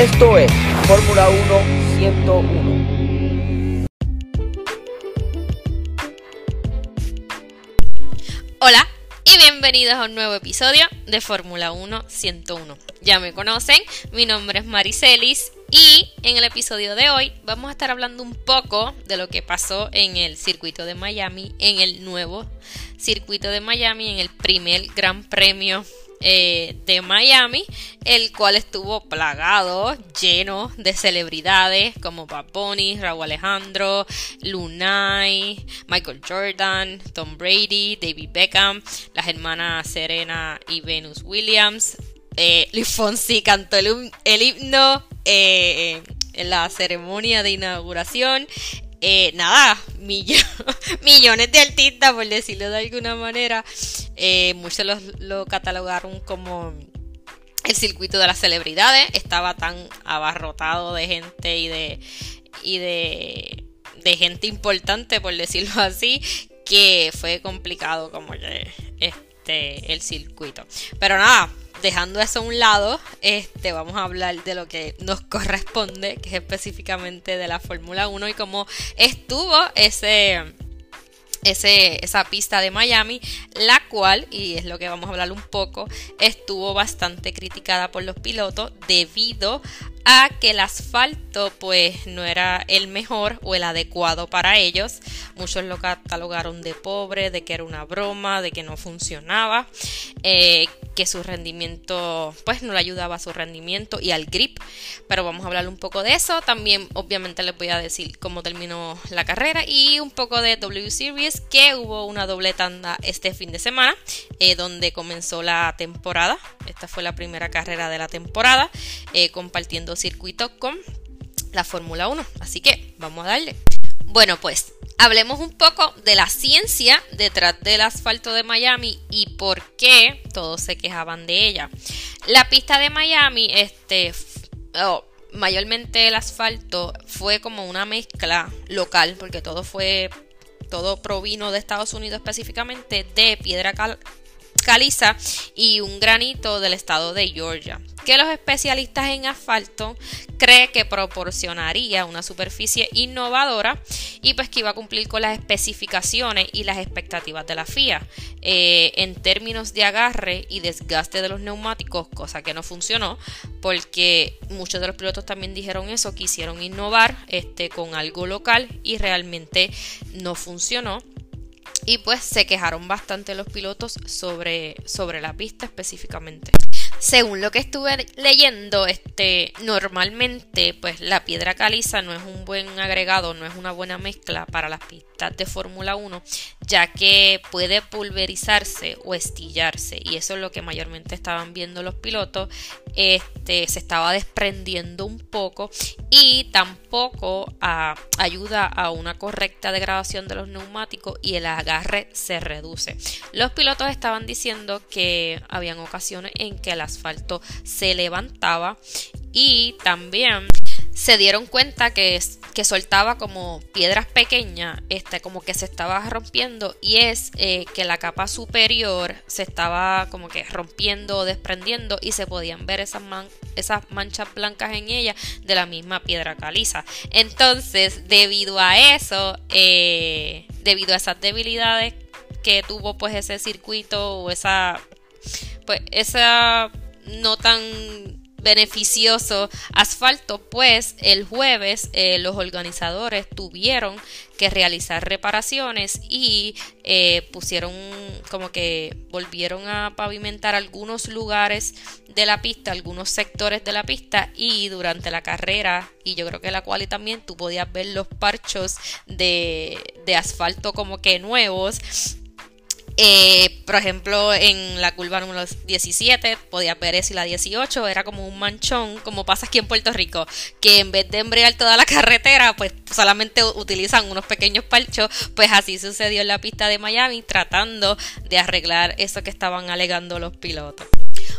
Esto es Fórmula 1 101. Hola y bienvenidos a un nuevo episodio de Fórmula 1 101. Ya me conocen, mi nombre es Maricelis y en el episodio de hoy vamos a estar hablando un poco de lo que pasó en el circuito de Miami, en el nuevo circuito de Miami, en el primer Gran Premio eh, de Miami, el cual estuvo plagado, lleno de celebridades como Bad Bunny, Raúl Alejandro, Lunay, Michael Jordan, Tom Brady, David Beckham, las hermanas Serena y Venus Williams. Eh, Luis Fonsi cantó el, himno eh, en la ceremonia de inauguración. Eh, nada, millones de artistas, por decirlo de alguna manera. Eh, muchos lo, catalogaron como el circuito de las celebridades. Estaba tan abarrotado de gente y de. y de. gente importante, por decirlo así, que fue complicado como este el circuito. Pero nada, dejando eso a un lado, este, vamos a hablar de lo que nos corresponde, que es específicamente de la Fórmula 1 y cómo estuvo ese, ese, esa pista de Miami, la cual, y es lo que vamos a hablar un poco, estuvo bastante criticada por los pilotos debido a que el asfalto pues no era el mejor o el adecuado para ellos. Muchos lo catalogaron de pobre, de que era una broma, de que no funcionaba, eh, que su rendimiento pues no le ayudaba a su rendimiento y al grip. Pero vamos a hablar un poco de eso. También obviamente les voy a decir cómo terminó la carrera y un poco de W Series que hubo una doble tanda este fin de semana eh, donde comenzó la temporada. Esta fue la primera carrera de la temporada eh, compartiendo circuito con la Fórmula 1. Así que vamos a darle. Bueno, pues hablemos un poco de la ciencia detrás del asfalto de Miami y por qué todos se quejaban de ella. La pista de Miami, este, oh, mayormente el asfalto fue como una mezcla local, porque todo fue, todo provino de Estados Unidos específicamente de piedra caliza y un granito del estado de Georgia que los especialistas en asfalto cree que proporcionaría una superficie innovadora y pues que iba a cumplir con las especificaciones y las expectativas de la FIA eh, en términos de agarre y desgaste de los neumáticos, cosa que no funcionó porque muchos de los pilotos también dijeron eso, quisieron innovar este, con algo local y realmente no funcionó y pues se quejaron bastante los pilotos sobre, sobre la pista específicamente. Según lo que estuve leyendo, este, normalmente pues la piedra caliza no es un buen agregado, no es una buena mezcla para las pistas de Fórmula 1, ya que puede pulverizarse o estillarse y eso es lo que mayormente estaban viendo los pilotos, este, se estaba desprendiendo un poco y tampoco ah, ayuda a una correcta degradación de los neumáticos y el agarre se reduce. Los pilotos estaban diciendo que habían ocasiones en que la asfalto se levantaba y también se dieron cuenta que, que soltaba como piedras pequeñas, este, como que se estaba rompiendo y es eh, que la capa superior se estaba como que rompiendo o desprendiendo y se podían ver esas, esas manchas blancas en ella de la misma piedra caliza. Entonces, debido a eso, eh, debido a esas debilidades que tuvo pues ese circuito o esa pues esa no tan beneficioso asfalto, pues el jueves eh, los organizadores tuvieron que realizar reparaciones y eh, pusieron como que volvieron a pavimentar algunos lugares de la pista, algunos sectores de la pista y durante la carrera y yo creo que la cual también tú podías ver los parchos de, de asfalto como que nuevos eh, por ejemplo, en la curva número 17, podía ver y la 18 era como un manchón, como pasa aquí en Puerto Rico, que en vez de embrear toda la carretera, pues solamente utilizan unos pequeños parchos, pues así sucedió en la pista de Miami, tratando de arreglar eso que estaban alegando los pilotos.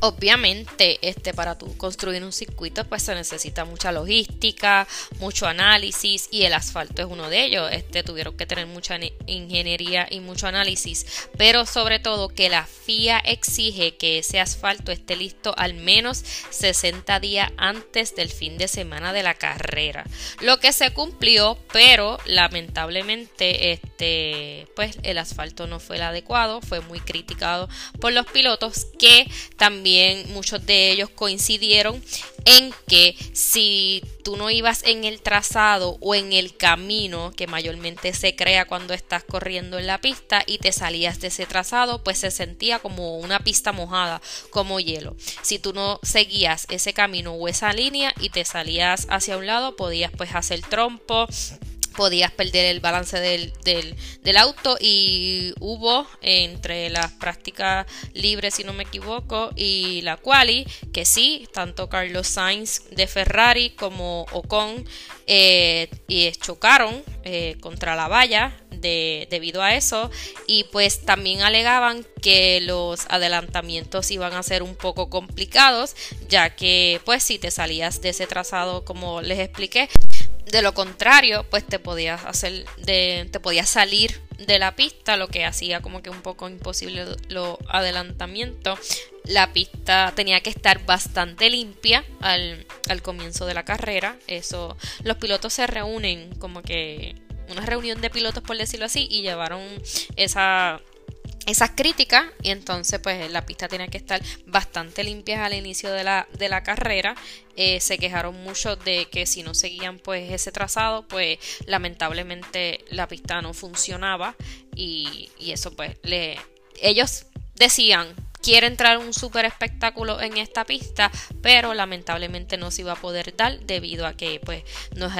Obviamente, este, para tú construir un circuito, pues se necesita mucha logística, mucho análisis y el asfalto es uno de ellos. Este, tuvieron que tener mucha ingeniería y mucho análisis, pero sobre todo que la FIA exige que ese asfalto esté listo al menos 60 días antes del fin de semana de la carrera. Lo que se cumplió, pero lamentablemente, este, pues el asfalto no fue el adecuado, fue muy criticado por los pilotos que también muchos de ellos coincidieron en que si tú no ibas en el trazado o en el camino que mayormente se crea cuando estás corriendo en la pista y te salías de ese trazado, pues se sentía como una pista mojada, como hielo. Si tú no seguías ese camino o esa línea y te salías hacia un lado, podías pues hacer trompo podías perder el balance del, del, auto y hubo entre las prácticas libres si no me equivoco y la quali que sí tanto Carlos Sainz de Ferrari como Ocon eh, y chocaron eh, contra la valla de, debido a eso. Y pues también alegaban que los adelantamientos iban a ser un poco complicados ya que pues si te salías de ese trazado como les expliqué de lo contrario, pues te podías hacer de, te podías salir de la pista, lo que hacía como que un poco imposible los adelantamientos. La pista tenía que estar bastante limpia al, al comienzo de la carrera. Eso, los pilotos se reúnen como que una reunión de pilotos por decirlo así y llevaron esa esas críticas y entonces pues la pista tenía que estar bastante limpia al inicio de la, de la carrera. Eh, se quejaron mucho de que si no seguían pues ese trazado pues lamentablemente la pista no funcionaba y, y eso pues le ellos decían quiere entrar un super espectáculo en esta pista, pero lamentablemente no se iba a poder dar debido a que pues no,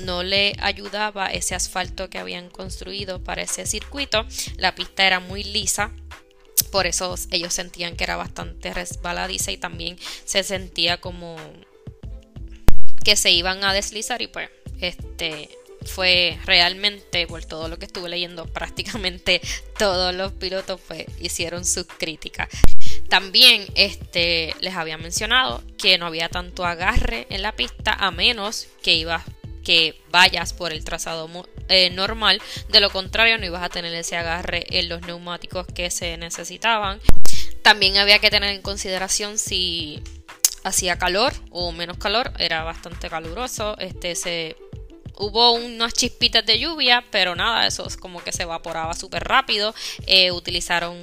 no, le ayudaba ese asfalto que habían construido para ese circuito. La pista era muy lisa, por eso ellos sentían que era bastante resbaladiza y también se sentía como que se iban a deslizar y pues este fue realmente, por todo lo que estuve leyendo, prácticamente todos los pilotos hicieron sus críticas. También este, les había mencionado que no había tanto agarre en la pista a menos que ibas que vayas por el trazado eh, normal, de lo contrario no ibas a tener ese agarre en los neumáticos que se necesitaban. También había que tener en consideración si hacía calor o menos calor, era bastante caluroso, este se hubo unas chispitas de lluvia, pero nada, eso es como que se evaporaba súper rápido. Eh, utilizaron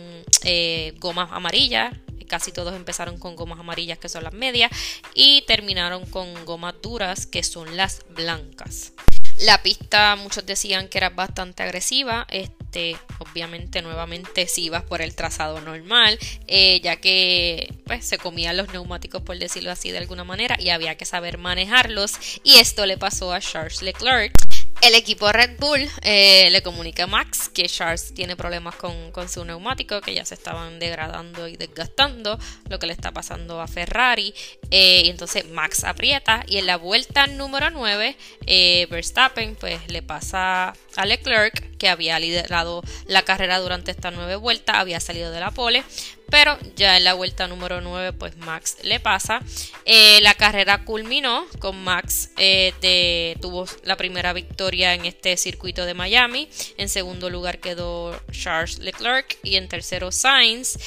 eh, gomas amarillas, casi todos empezaron con gomas amarillas que son las medias y terminaron con gomas duras que son las blancas. La pista muchos decían que era bastante agresiva, este, obviamente nuevamente si ibas por el trazado normal, eh, ya que pues, se comían los neumáticos por decirlo así de alguna manera y había que saber manejarlos y esto le pasó a Charles Leclerc el equipo Red Bull eh, le comunica a Max que Charles tiene problemas con, su neumático, que ya se estaban degradando y desgastando, lo que le está pasando a Ferrari. Eh, y entonces Max aprieta y en la vuelta número 9, eh, Verstappen pues le pasa a Leclerc, que había liderado la carrera durante esta nueve vueltas, había salido de la pole, pero ya en la vuelta número 9 pues Max le pasa. Eh, la carrera culminó con Max eh, tuvo la primera victoria en este circuito de Miami. En segundo lugar quedó Charles Leclerc y en tercero Sainz.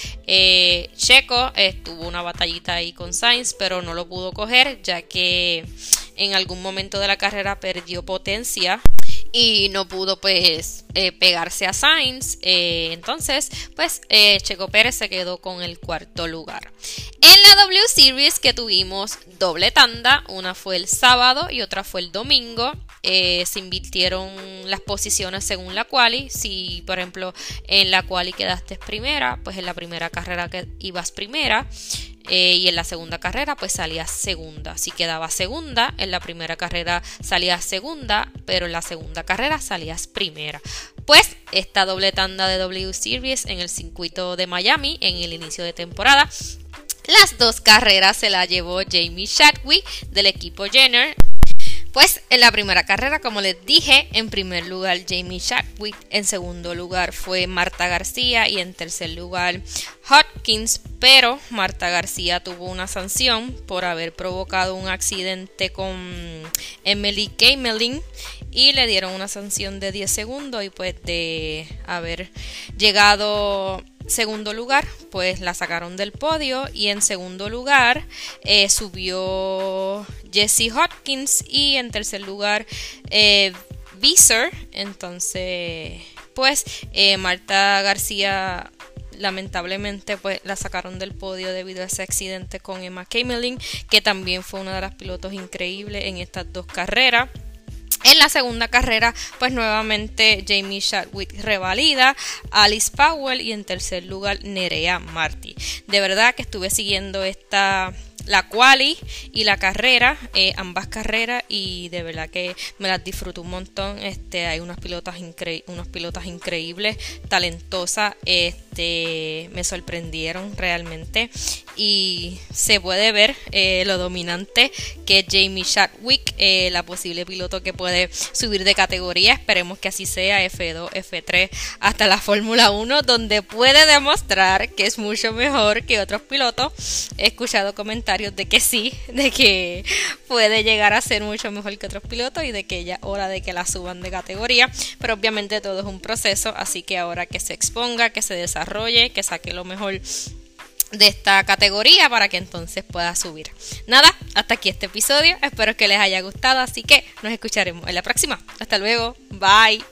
Checo tuvo una batallita ahí con Sainz pero no lo pudo coger ya que en algún momento de la carrera perdió potencia y no pudo pues eh, pegarse a Sainz. Eh, entonces, pues eh, Checo Pérez se quedó con el cuarto lugar. En la W Series que tuvimos doble tanda, una fue el sábado y otra fue el domingo. Se invirtieron las posiciones según la quali. Si, por ejemplo, en la quali quedaste primera, pues en la primera carrera que ibas primera. Eh, y en la segunda carrera pues salía segunda. Si quedaba segunda, en la primera carrera salías segunda, pero en la segunda carrera salías primera. Pues esta doble tanda de W Series en el circuito de Miami en el inicio de temporada. Las dos carreras se la llevó Jamie Chadwick del equipo Jenner Pues en la primera carrera, como les dije, en primer lugar Jamie Chadwick, en segundo lugar fue Marta García y en tercer lugar Hopkins, pero Marta García tuvo una sanción por haber provocado un accidente con Emily Kamelin y le dieron una sanción de 10 segundos y pues de haber llegado segundo lugar, pues la sacaron del podio y en segundo lugar eh, subió Jesse Hopkins y en tercer lugar eh, Entonces, pues eh, Marta García lamentablemente pues la sacaron del podio debido a ese accidente con Emma Kamelin, que también fue una de las pilotos increíbles en estas dos carreras. En la segunda carrera, pues nuevamente Jamie Chadwick revalida, Alice Powell y en tercer lugar Nerea Marty. De verdad que estuve siguiendo esta la quali y la carrera, eh, ambas carreras y de verdad que me las disfruto un montón. Este, hay unas pilotas pilotas increíbles, talentosas, este, me sorprendieron realmente y se puede ver eh, lo dominante que Jamie Chadwick, eh, la posible piloto que puede subir de categoría. Esperemos que así sea F2, F3 hasta la Fórmula 1, donde puede demostrar que es mucho mejor que otros pilotos. He escuchado comentarios de que sí, de que puede llegar a ser mucho mejor que otros pilotos y de que ya hora de que la suban de categoría. Pero obviamente todo es un proceso, así que ahora que se exponga, que se que saque lo mejor de esta categoría para que entonces pueda subir. Nada, hasta aquí este episodio. Espero que les haya gustado, así que nos escucharemos en la próxima. Hasta luego, bye.